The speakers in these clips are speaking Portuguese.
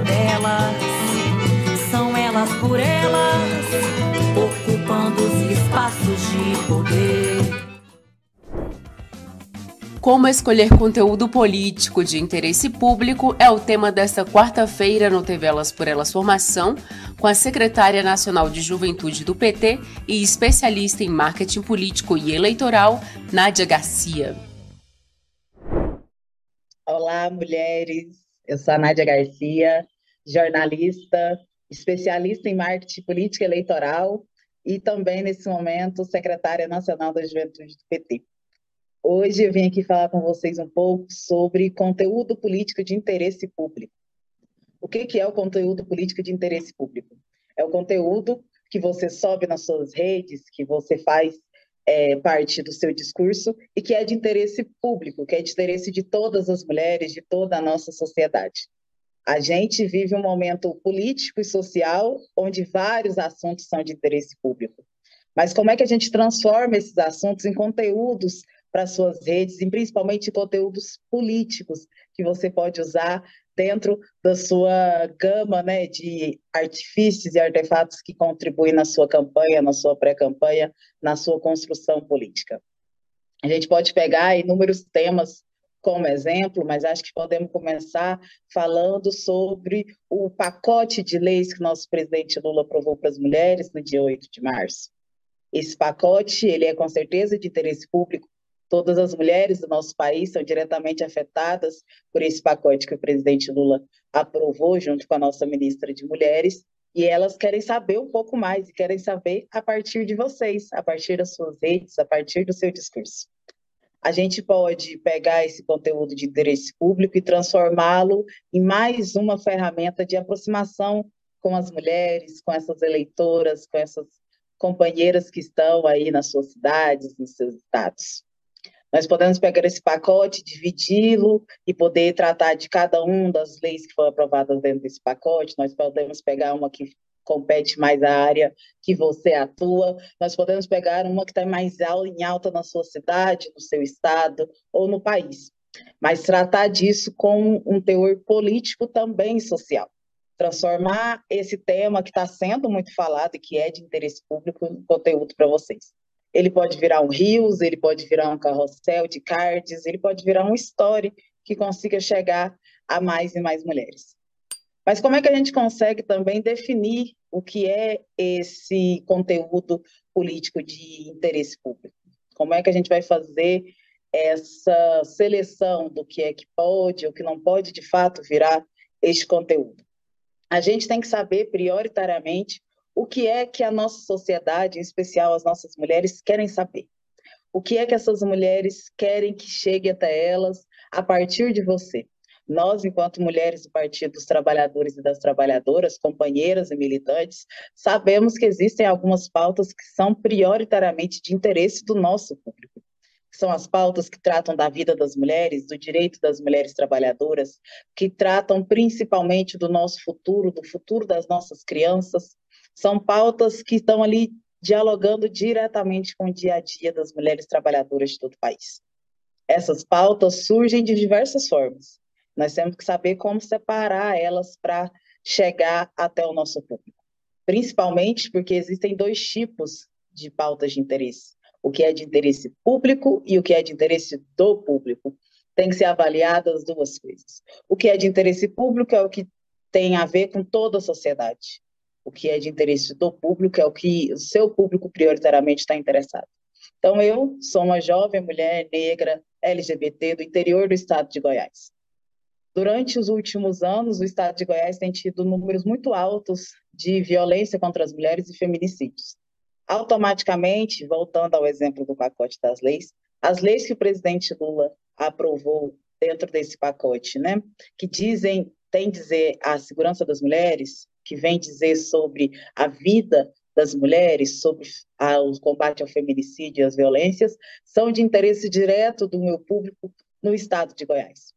Delas, são elas por elas, ocupando os espaços de poder. Como escolher conteúdo político de interesse público é o tema desta quarta-feira no TV Elas por Elas Formação, com a secretária nacional de Juventude do PT e especialista em marketing político e eleitoral, Nádia Garcia. Olá, mulheres. Eu sou a Nádia Garcia, jornalista, especialista em marketing político e eleitoral e também, nesse momento, secretária nacional da Juventude do PT. Hoje eu vim aqui falar com vocês um pouco sobre conteúdo político de interesse público. O que é o conteúdo político de interesse público? É o conteúdo que você sobe nas suas redes, que você faz é, parte do seu discurso e que é de interesse público, que é de interesse de todas as mulheres, de toda a nossa sociedade. A gente vive um momento político e social onde vários assuntos são de interesse público. Mas como é que a gente transforma esses assuntos em conteúdos para suas redes, e principalmente conteúdos políticos que você pode usar dentro da sua gama né, de artifícios e artefatos que contribuem na sua campanha, na sua pré-campanha, na sua construção política. A gente pode pegar inúmeros temas como exemplo, mas acho que podemos começar falando sobre o pacote de leis que nosso presidente Lula aprovou para as mulheres no dia 8 de março. Esse pacote, ele é com certeza de interesse público, Todas as mulheres do nosso país são diretamente afetadas por esse pacote que o presidente Lula aprovou junto com a nossa ministra de Mulheres, e elas querem saber um pouco mais e querem saber a partir de vocês, a partir das suas redes, a partir do seu discurso. A gente pode pegar esse conteúdo de interesse público e transformá-lo em mais uma ferramenta de aproximação com as mulheres, com essas eleitoras, com essas companheiras que estão aí nas suas cidades, nos seus estados. Nós podemos pegar esse pacote, dividi-lo e poder tratar de cada uma das leis que foram aprovadas dentro desse pacote. Nós podemos pegar uma que compete mais a área que você atua. Nós podemos pegar uma que está mais em alta na sua cidade, no seu estado ou no país. Mas tratar disso com um teor político também social. Transformar esse tema que está sendo muito falado e que é de interesse público em conteúdo para vocês. Ele pode virar um rios, ele pode virar um carrossel de cards, ele pode virar um story que consiga chegar a mais e mais mulheres. Mas como é que a gente consegue também definir o que é esse conteúdo político de interesse público? Como é que a gente vai fazer essa seleção do que é que pode ou que não pode de fato virar este conteúdo? A gente tem que saber prioritariamente o que é que a nossa sociedade, em especial as nossas mulheres, querem saber. O que é que essas mulheres querem que chegue até elas a partir de você? Nós, enquanto mulheres do Partido dos Trabalhadores e das Trabalhadoras, companheiras e militantes, sabemos que existem algumas pautas que são prioritariamente de interesse do nosso público. São as pautas que tratam da vida das mulheres, do direito das mulheres trabalhadoras, que tratam principalmente do nosso futuro, do futuro das nossas crianças, são pautas que estão ali dialogando diretamente com o dia a dia das mulheres trabalhadoras de todo o país. Essas pautas surgem de diversas formas. Nós temos que saber como separar elas para chegar até o nosso público. Principalmente porque existem dois tipos de pautas de interesse: o que é de interesse público e o que é de interesse do público. tem que ser avaliada as duas coisas. O que é de interesse público é o que tem a ver com toda a sociedade. O que é de interesse do público é o que o seu público prioritariamente está interessado. Então, eu sou uma jovem mulher negra LGBT do interior do estado de Goiás. Durante os últimos anos, o estado de Goiás tem tido números muito altos de violência contra as mulheres e feminicídios. Automaticamente, voltando ao exemplo do pacote das leis, as leis que o presidente Lula aprovou dentro desse pacote, né, que dizem, tem dizer a segurança das mulheres, que vem dizer sobre a vida das mulheres, sobre a, o combate ao feminicídio e às violências, são de interesse direto do meu público no estado de Goiás.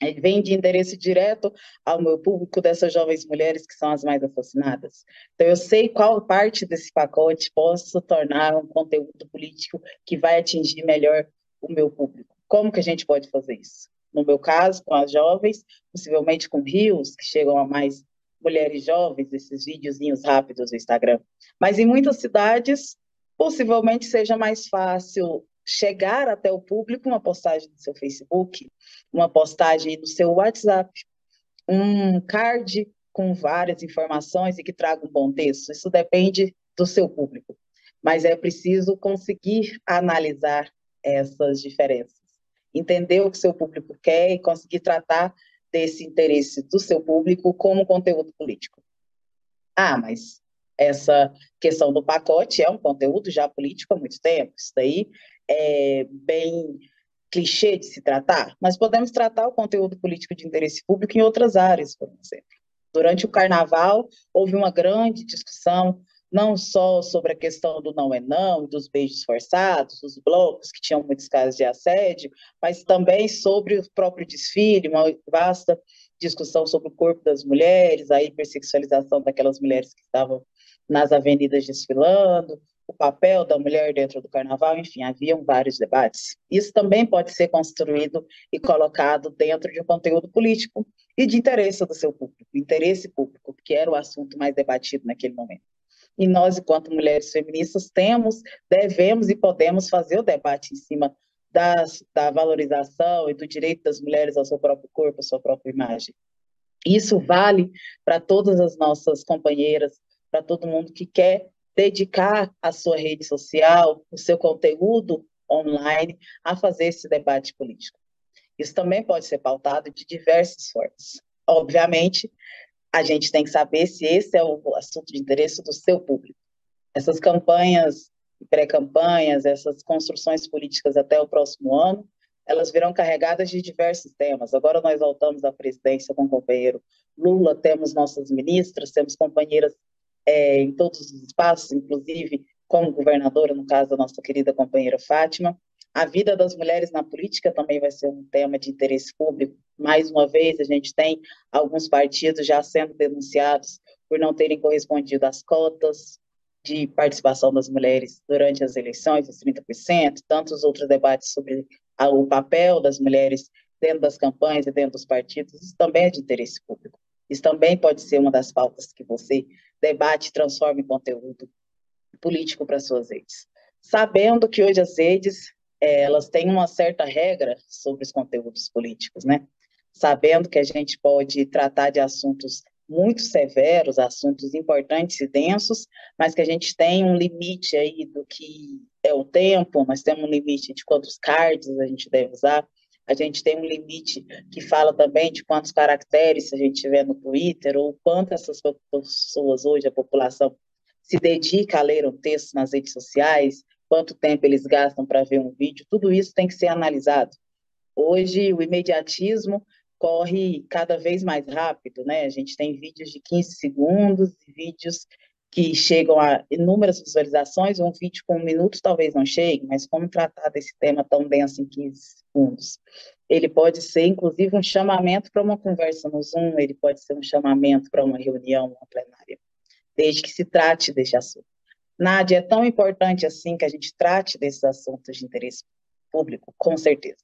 Ele vem de interesse direto ao meu público dessas jovens mulheres que são as mais assassinadas. Então, eu sei qual parte desse pacote posso tornar um conteúdo político que vai atingir melhor o meu público. Como que a gente pode fazer isso? No meu caso, com as jovens, possivelmente com rios, que chegam a mais mulheres jovens, esses videozinhos rápidos do Instagram. Mas em muitas cidades, possivelmente seja mais fácil chegar até o público uma postagem no seu Facebook, uma postagem no seu WhatsApp, um card com várias informações e que traga um bom texto. Isso depende do seu público, mas é preciso conseguir analisar essas diferenças, entender o que seu público quer e conseguir tratar desse interesse do seu público como conteúdo político. Ah, mas essa questão do pacote é um conteúdo já político há muito tempo. Isso daí é bem clichê de se tratar, mas podemos tratar o conteúdo político de interesse público em outras áreas, por exemplo. Durante o carnaval, houve uma grande discussão, não só sobre a questão do não é não, dos beijos forçados, dos blocos, que tinham muitos casos de assédio, mas também sobre o próprio desfile, uma vasta discussão sobre o corpo das mulheres, a hipersexualização daquelas mulheres que estavam nas avenidas desfilando, o papel da mulher dentro do carnaval, enfim, haviam vários debates. Isso também pode ser construído e colocado dentro de um conteúdo político e de interesse do seu público, interesse público, que era o assunto mais debatido naquele momento. E nós, enquanto mulheres feministas, temos, devemos e podemos fazer o debate em cima das, da valorização e do direito das mulheres ao seu próprio corpo, à sua própria imagem. Isso vale para todas as nossas companheiras, para todo mundo que quer dedicar a sua rede social, o seu conteúdo online a fazer esse debate político. Isso também pode ser pautado de diversas formas. Obviamente, a gente tem que saber se esse é o assunto de interesse do seu público. Essas campanhas, pré-campanhas, essas construções políticas até o próximo ano, elas virão carregadas de diversos temas. Agora nós voltamos à presidência com o companheiro Lula, temos nossas ministras, temos companheiras é, em todos os espaços, inclusive como governadora, no caso da nossa querida companheira Fátima. A vida das mulheres na política também vai ser um tema de interesse público. Mais uma vez, a gente tem alguns partidos já sendo denunciados por não terem correspondido às cotas de participação das mulheres durante as eleições, os 30%, tantos outros debates sobre o papel das mulheres dentro das campanhas e dentro dos partidos, isso também é de interesse público. Isso também pode ser uma das pautas que você debate transforma em conteúdo político para suas redes. Sabendo que hoje as redes é, elas têm uma certa regra sobre os conteúdos políticos, né? Sabendo que a gente pode tratar de assuntos muito severos, assuntos importantes e densos, mas que a gente tem um limite aí do que é o tempo, nós temos um limite de quantos cards a gente deve usar, a gente tem um limite que fala também de quantos caracteres a gente tiver no Twitter, ou quanto essas pessoas hoje, a população, se dedica a ler um texto nas redes sociais, quanto tempo eles gastam para ver um vídeo, tudo isso tem que ser analisado. Hoje, o imediatismo corre cada vez mais rápido, né? A gente tem vídeos de 15 segundos, vídeos que chegam a inúmeras visualizações, um vídeo com um minuto talvez não chegue, mas como tratar desse tema tão denso em 15 segundos? Ele pode ser, inclusive, um chamamento para uma conversa no Zoom, ele pode ser um chamamento para uma reunião, uma plenária, desde que se trate desse assunto. Nádia, é tão importante assim que a gente trate desses assuntos de interesse público, com certeza.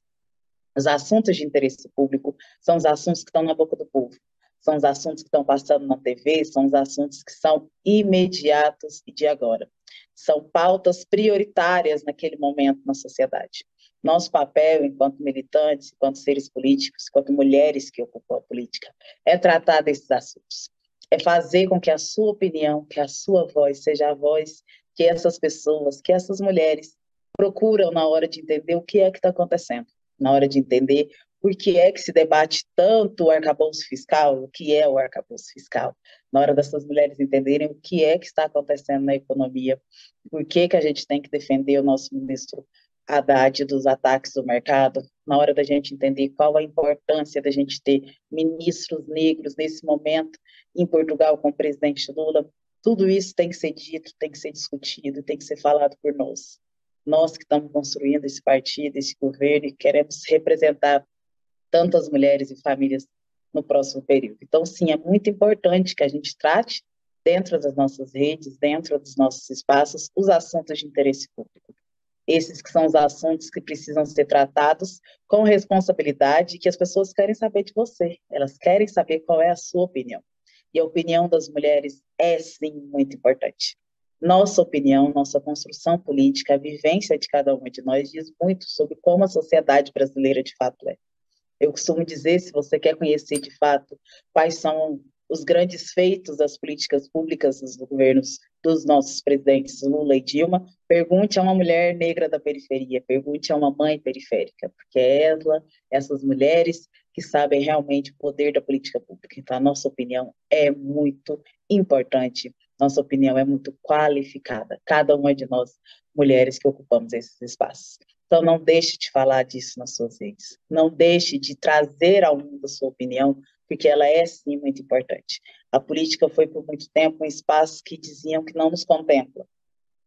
Os assuntos de interesse público são os assuntos que estão na boca do povo são os assuntos que estão passando na TV, são os assuntos que são imediatos e de agora. São pautas prioritárias naquele momento na sociedade. Nosso papel, enquanto militantes, enquanto seres políticos, enquanto mulheres que ocupam a política, é tratar desses assuntos. É fazer com que a sua opinião, que a sua voz seja a voz que essas pessoas, que essas mulheres procuram na hora de entender o que é que está acontecendo, na hora de entender por que é que se debate tanto o arcabouço fiscal, o que é o arcabouço fiscal, na hora dessas mulheres entenderem o que é que está acontecendo na economia, por que, que a gente tem que defender o nosso ministro Haddad dos ataques do mercado, na hora da gente entender qual a importância da gente ter ministros negros nesse momento em Portugal com o presidente Lula, tudo isso tem que ser dito, tem que ser discutido, tem que ser falado por nós. Nós que estamos construindo esse partido, esse governo e queremos representar tantas mulheres e famílias no próximo período. Então, sim, é muito importante que a gente trate dentro das nossas redes, dentro dos nossos espaços, os assuntos de interesse público. Esses que são os assuntos que precisam ser tratados com responsabilidade, que as pessoas querem saber de você, elas querem saber qual é a sua opinião. E a opinião das mulheres é, sim, muito importante. Nossa opinião, nossa construção política, a vivência de cada uma de nós diz muito sobre como a sociedade brasileira de fato é. Eu costumo dizer, se você quer conhecer de fato quais são os grandes feitos das políticas públicas dos governos dos nossos presidentes Lula e Dilma, pergunte a uma mulher negra da periferia, pergunte a uma mãe periférica, porque é ela, essas mulheres que sabem realmente o poder da política pública. Então, a nossa opinião é muito importante, nossa opinião é muito qualificada, cada uma de nós, mulheres que ocupamos esses espaços. Então, não deixe de falar disso nas suas redes. Não deixe de trazer ao mundo a sua opinião, porque ela é, sim, muito importante. A política foi, por muito tempo, um espaço que diziam que não nos contempla,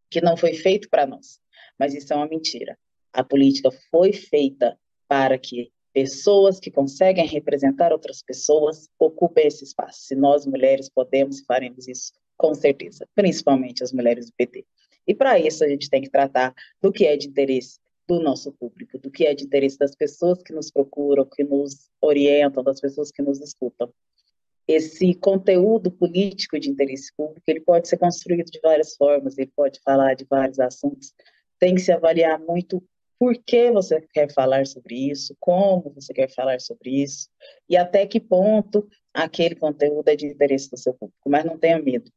que não foi feito para nós. Mas isso é uma mentira. A política foi feita para que pessoas que conseguem representar outras pessoas ocupem esse espaço. Se nós, mulheres, podemos e faremos isso, com certeza, principalmente as mulheres do PT. E para isso a gente tem que tratar do que é de interesse do nosso público, do que é de interesse das pessoas que nos procuram, que nos orientam, das pessoas que nos escutam. Esse conteúdo político de interesse público, ele pode ser construído de várias formas, ele pode falar de vários assuntos, tem que se avaliar muito por que você quer falar sobre isso, como você quer falar sobre isso, e até que ponto aquele conteúdo é de interesse do seu público. Mas não tenha medo.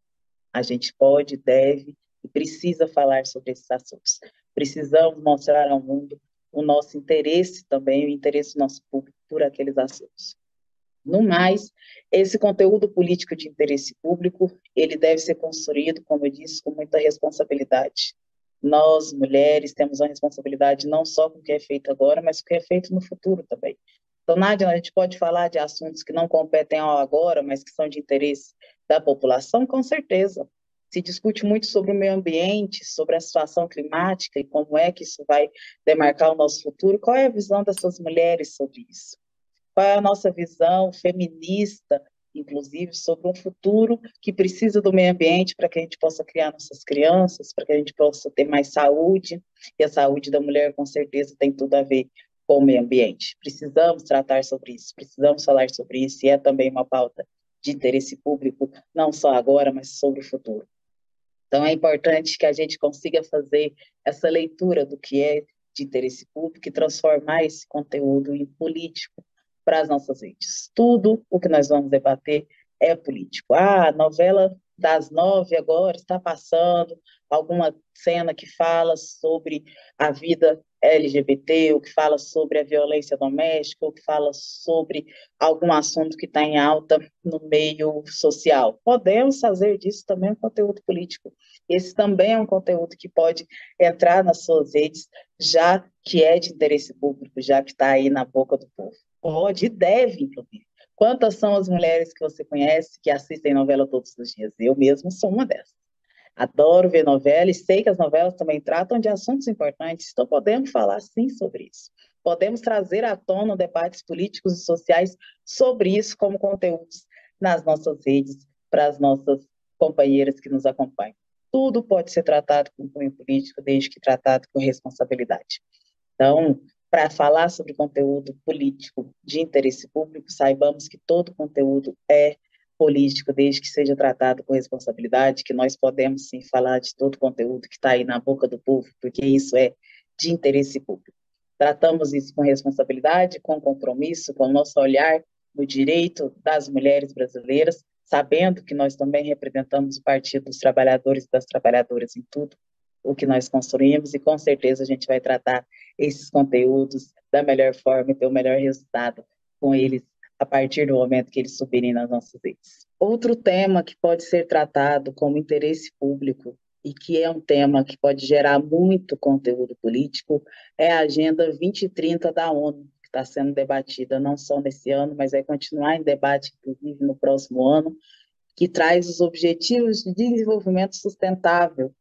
A gente pode, deve e precisa falar sobre esses assuntos. Precisamos mostrar ao mundo o nosso interesse também, o interesse do nosso público por aqueles assuntos. No mais, esse conteúdo político de interesse público, ele deve ser construído, como eu disse, com muita responsabilidade. Nós, mulheres, temos uma responsabilidade não só com o que é feito agora, mas com o que é feito no futuro também. Então, Nádia, a gente pode falar de assuntos que não competem ao agora, mas que são de interesse da população? Com certeza se discute muito sobre o meio ambiente, sobre a situação climática e como é que isso vai demarcar o nosso futuro. Qual é a visão dessas mulheres sobre isso? Qual é a nossa visão feminista, inclusive, sobre um futuro que precisa do meio ambiente para que a gente possa criar nossas crianças, para que a gente possa ter mais saúde? E a saúde da mulher, com certeza, tem tudo a ver com o meio ambiente. Precisamos tratar sobre isso, precisamos falar sobre isso, e é também uma pauta de interesse público, não só agora, mas sobre o futuro. Então, é importante que a gente consiga fazer essa leitura do que é de interesse público e transformar esse conteúdo em político para as nossas redes. Tudo o que nós vamos debater é político. Ah, a novela das nove agora está passando alguma cena que fala sobre a vida LGBT, ou que fala sobre a violência doméstica, ou que fala sobre algum assunto que está em alta no meio social. Podemos fazer disso também um conteúdo político. Esse também é um conteúdo que pode entrar nas suas redes, já que é de interesse público, já que está aí na boca do povo. Pode e deve, inclusive. Quantas são as mulheres que você conhece que assistem novela todos os dias? Eu mesmo sou uma dessas. Adoro ver novela e sei que as novelas também tratam de assuntos importantes, então podemos falar sim sobre isso. Podemos trazer à tona debates políticos e sociais sobre isso como conteúdos nas nossas redes, para as nossas companheiras que nos acompanham. Tudo pode ser tratado com cunho político, desde que tratado com responsabilidade. Então, para falar sobre conteúdo político de interesse público, saibamos que todo conteúdo é político, desde que seja tratado com responsabilidade, que nós podemos sim falar de todo conteúdo que está aí na boca do povo, porque isso é de interesse público. Tratamos isso com responsabilidade, com compromisso, com o nosso olhar no direito das mulheres brasileiras, sabendo que nós também representamos o Partido dos Trabalhadores e das Trabalhadoras em tudo o que nós construímos e com certeza a gente vai tratar esses conteúdos da melhor forma e ter o melhor resultado com eles a partir do momento que eles subirem nas nossas redes. Outro tema que pode ser tratado como interesse público e que é um tema que pode gerar muito conteúdo político é a Agenda 2030 da ONU, que está sendo debatida não só nesse ano, mas vai continuar em debate, inclusive, no próximo ano, que traz os Objetivos de Desenvolvimento Sustentável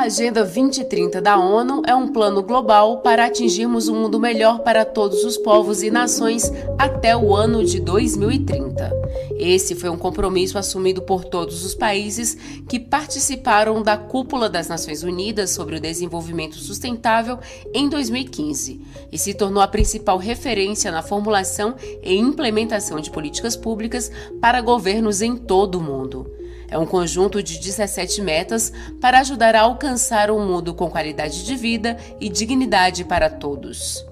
A Agenda 2030 da ONU é um plano global para atingirmos um mundo melhor para todos os povos e nações até o ano de 2030. Esse foi um compromisso assumido por todos os países que participaram da Cúpula das Nações Unidas sobre o Desenvolvimento Sustentável em 2015 e se tornou a principal referência na formulação e implementação de políticas públicas para governos em todo o mundo. É um conjunto de 17 metas para ajudar a alcançar um mundo com qualidade de vida e dignidade para todos.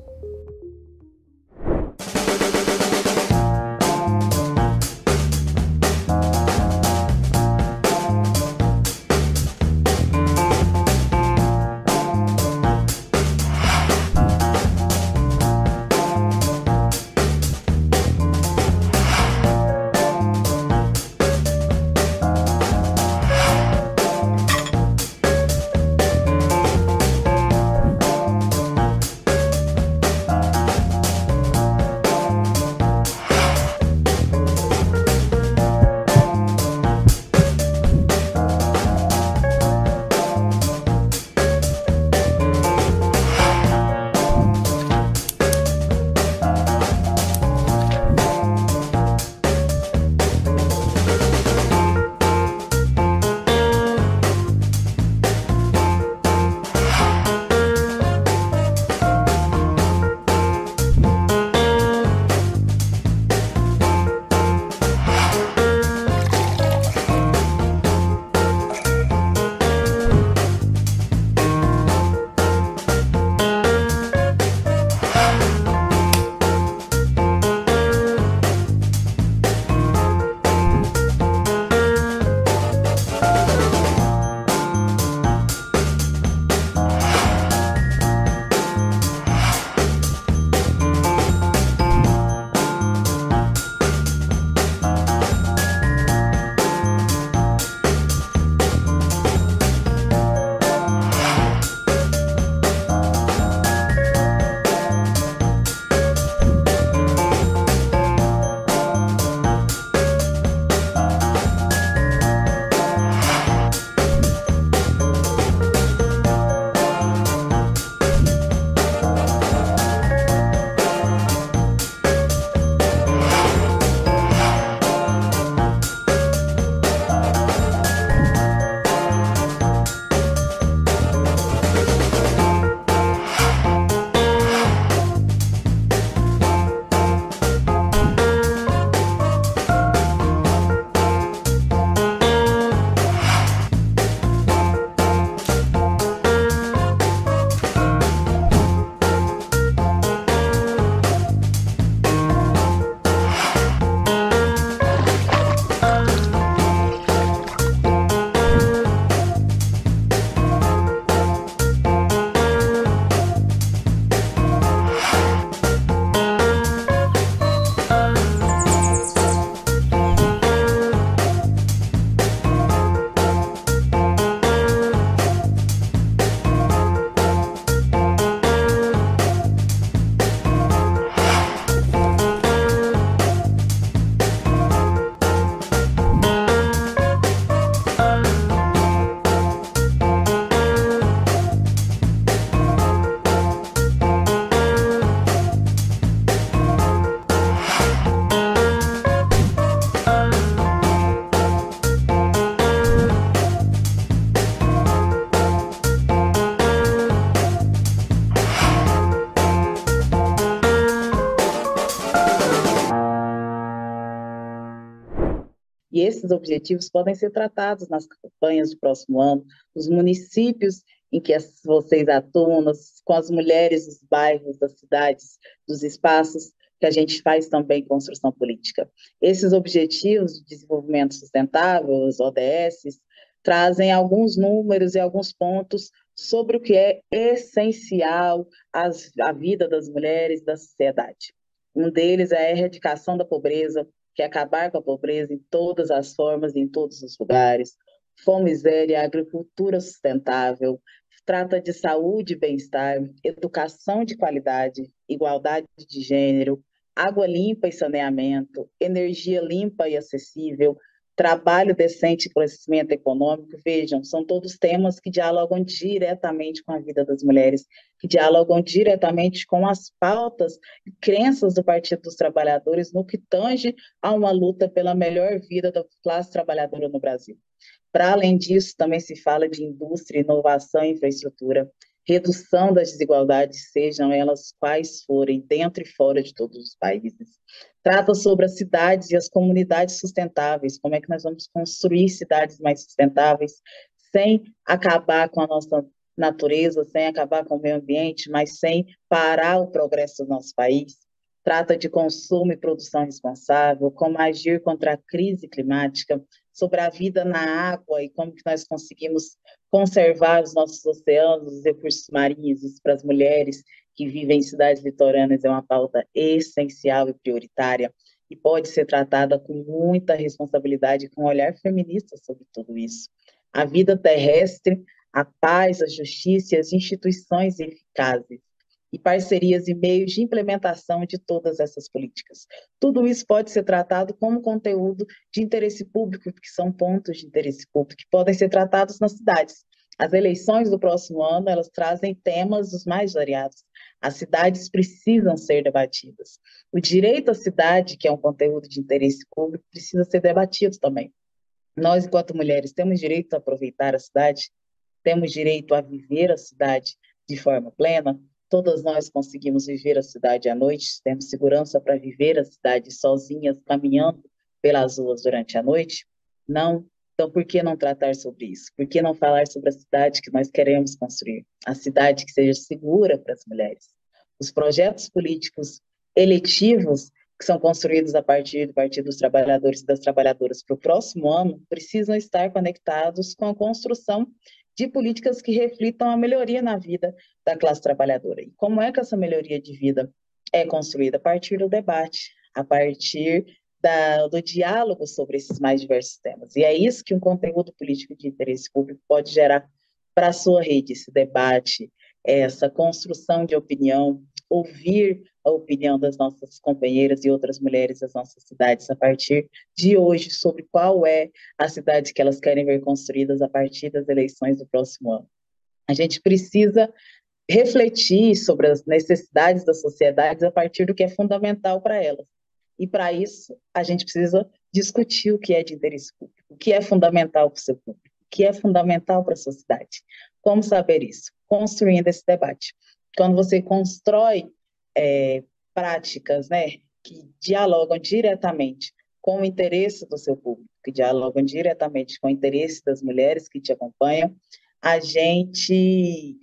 E esses objetivos podem ser tratados nas campanhas do próximo ano. Os municípios em que vocês atuam, com as mulheres dos bairros, das cidades, dos espaços, que a gente faz também construção política. Esses objetivos de desenvolvimento sustentável, os ODS, trazem alguns números e alguns pontos sobre o que é essencial à vida das mulheres da sociedade. Um deles é a erradicação da pobreza, que é acabar com a pobreza em todas as formas, em todos os lugares. Fome, miséria, agricultura sustentável, trata de saúde e bem-estar, educação de qualidade, igualdade de gênero, água limpa e saneamento, energia limpa e acessível, trabalho decente e crescimento econômico, vejam, são todos temas que dialogam diretamente com a vida das mulheres, que dialogam diretamente com as pautas e crenças do Partido dos Trabalhadores no que tange a uma luta pela melhor vida da classe trabalhadora no Brasil. Para além disso, também se fala de indústria, inovação e infraestrutura, redução das desigualdades, sejam elas quais forem, dentro e fora de todos os países. Trata sobre as cidades e as comunidades sustentáveis, como é que nós vamos construir cidades mais sustentáveis, sem acabar com a nossa natureza, sem acabar com o meio ambiente, mas sem parar o progresso do nosso país. Trata de consumo e produção responsável, como agir contra a crise climática, sobre a vida na água e como que nós conseguimos conservar os nossos oceanos, os recursos marinhos, isso para as mulheres que vivem em cidades litorâneas é uma pauta essencial e prioritária e pode ser tratada com muita responsabilidade, com um olhar feminista sobre tudo isso. A vida terrestre, a paz, a justiça e as instituições eficazes e parcerias e meios de implementação de todas essas políticas. Tudo isso pode ser tratado como conteúdo de interesse público, porque são pontos de interesse público que podem ser tratados nas cidades. As eleições do próximo ano, elas trazem temas dos mais variados. As cidades precisam ser debatidas. O direito à cidade, que é um conteúdo de interesse público, precisa ser debatido também. Nós, enquanto mulheres, temos direito a aproveitar a cidade, temos direito a viver a cidade de forma plena, Todas nós conseguimos viver a cidade à noite, temos segurança para viver a cidade sozinhas, caminhando pelas ruas durante a noite? Não. Então, por que não tratar sobre isso? Por que não falar sobre a cidade que nós queremos construir? A cidade que seja segura para as mulheres. Os projetos políticos eletivos que são construídos a partir do Partido dos Trabalhadores e das Trabalhadoras para o próximo ano precisam estar conectados com a construção de políticas que reflitam a melhoria na vida da classe trabalhadora. E como é que essa melhoria de vida é construída? A partir do debate, a partir da, do diálogo sobre esses mais diversos temas. E é isso que um conteúdo político de interesse público pode gerar para a sua rede, esse debate, essa construção de opinião, ouvir a opinião das nossas companheiras e outras mulheres das nossas cidades a partir de hoje sobre qual é a cidade que elas querem ver construídas a partir das eleições do próximo ano. A gente precisa refletir sobre as necessidades das sociedades a partir do que é fundamental para elas. E para isso, a gente precisa discutir o que é de interesse público, o que é fundamental para o seu público, o que é fundamental para a sociedade. Como saber isso? Construindo esse debate. Quando você constrói é, práticas né, que dialogam diretamente com o interesse do seu público, que dialogam diretamente com o interesse das mulheres que te acompanham, a gente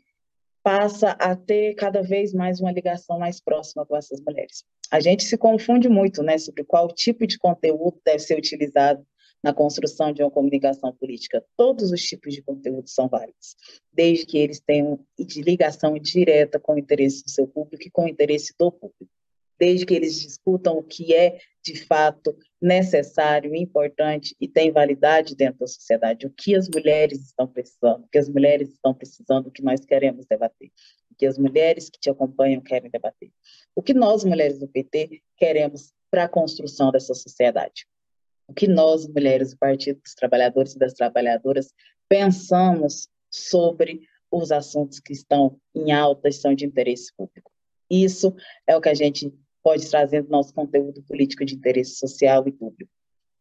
passa a ter cada vez mais uma ligação mais próxima com essas mulheres. A gente se confunde muito né, sobre qual tipo de conteúdo deve ser utilizado na construção de uma comunicação política. Todos os tipos de conteúdo são válidos, desde que eles tenham de ligação direta com o interesse do seu público e com o interesse do público. Desde que eles discutam o que é, de fato, necessário, importante e tem validade dentro da sociedade, o que as mulheres estão precisando, o que as mulheres estão precisando, o que nós queremos debater, o que as mulheres que te acompanham querem debater, o que nós, mulheres do PT, queremos para a construção dessa sociedade o que nós, mulheres do Partido dos Trabalhadores e das Trabalhadoras, pensamos sobre os assuntos que estão em alta e são de interesse público. Isso é o que a gente pode trazer no nosso conteúdo político de interesse social e público.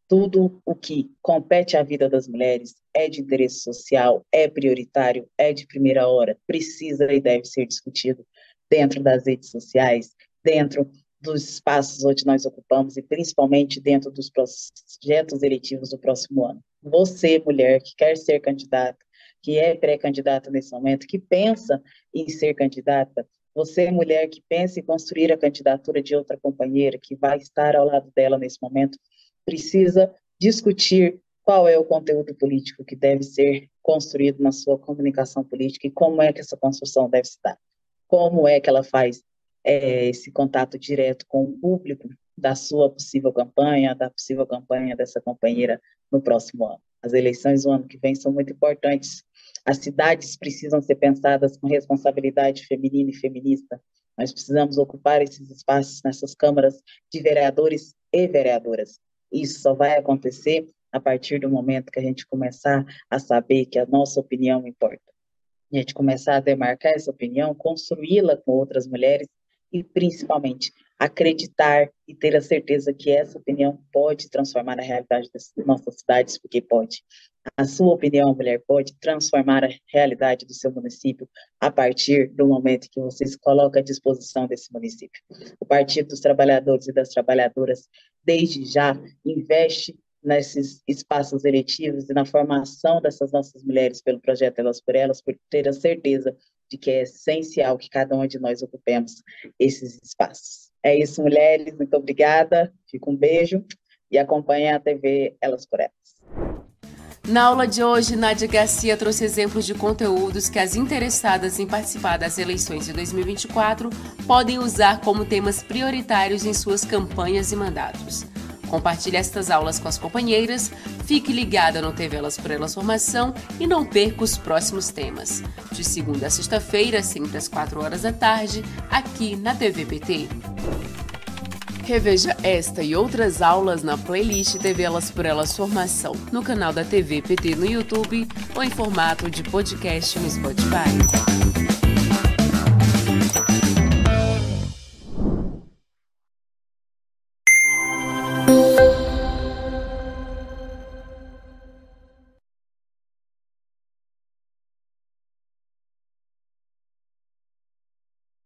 Tudo o que compete à vida das mulheres é de interesse social, é prioritário, é de primeira hora, precisa e deve ser discutido dentro das redes sociais, dentro dos espaços onde nós ocupamos e principalmente dentro dos projetos eletivos do próximo ano. Você, mulher, que quer ser candidata, que é pré-candidata nesse momento, que pensa em ser candidata, você, mulher que pensa em construir a candidatura de outra companheira que vai estar ao lado dela nesse momento, precisa discutir qual é o conteúdo político que deve ser construído na sua comunicação política e como é que essa construção deve dar. Como é que ela faz é, esse contato direto com o público da sua possível campanha, da possível campanha dessa companheira no próximo ano. As eleições do ano que vem são muito importantes. As cidades precisam ser pensadas com responsabilidade feminina e feminista. Nós precisamos ocupar esses espaços nessas câmaras de vereadores e vereadoras. Isso só vai acontecer a partir do momento que a gente começar a saber que a nossa opinião importa. A gente começar a demarcar essa opinião, construí-la com outras mulheres e, principalmente, acreditar e ter a certeza que essa opinião pode transformar a realidade das nossas cidades, porque pode. A sua opinião, mulher, pode transformar a realidade do seu município a partir do momento que você se coloca à disposição desse município. O Partido dos Trabalhadores e das Trabalhadoras, desde já, investe nesses espaços eletivos e na formação dessas nossas mulheres pelo projeto Elas por Elas, por ter a certeza de que é essencial que cada uma de nós ocupemos esses espaços. É isso, mulheres, muito obrigada, fica um beijo e acompanhe a TV Elas por Elas. Na aula de hoje, Nádia Garcia trouxe exemplos de conteúdos que as interessadas em participar das eleições de 2024 podem usar como temas prioritários em suas campanhas e mandatos. Compartilhe estas aulas com as companheiras, fique ligada no TV Elas por Elas Formação e não perca os próximos temas. De segunda a sexta-feira, sempre às 4 horas da tarde, aqui na TV PT. Reveja esta e outras aulas na playlist TV Elas por Elas Formação, no canal da TV PT no YouTube ou em formato de podcast no Spotify.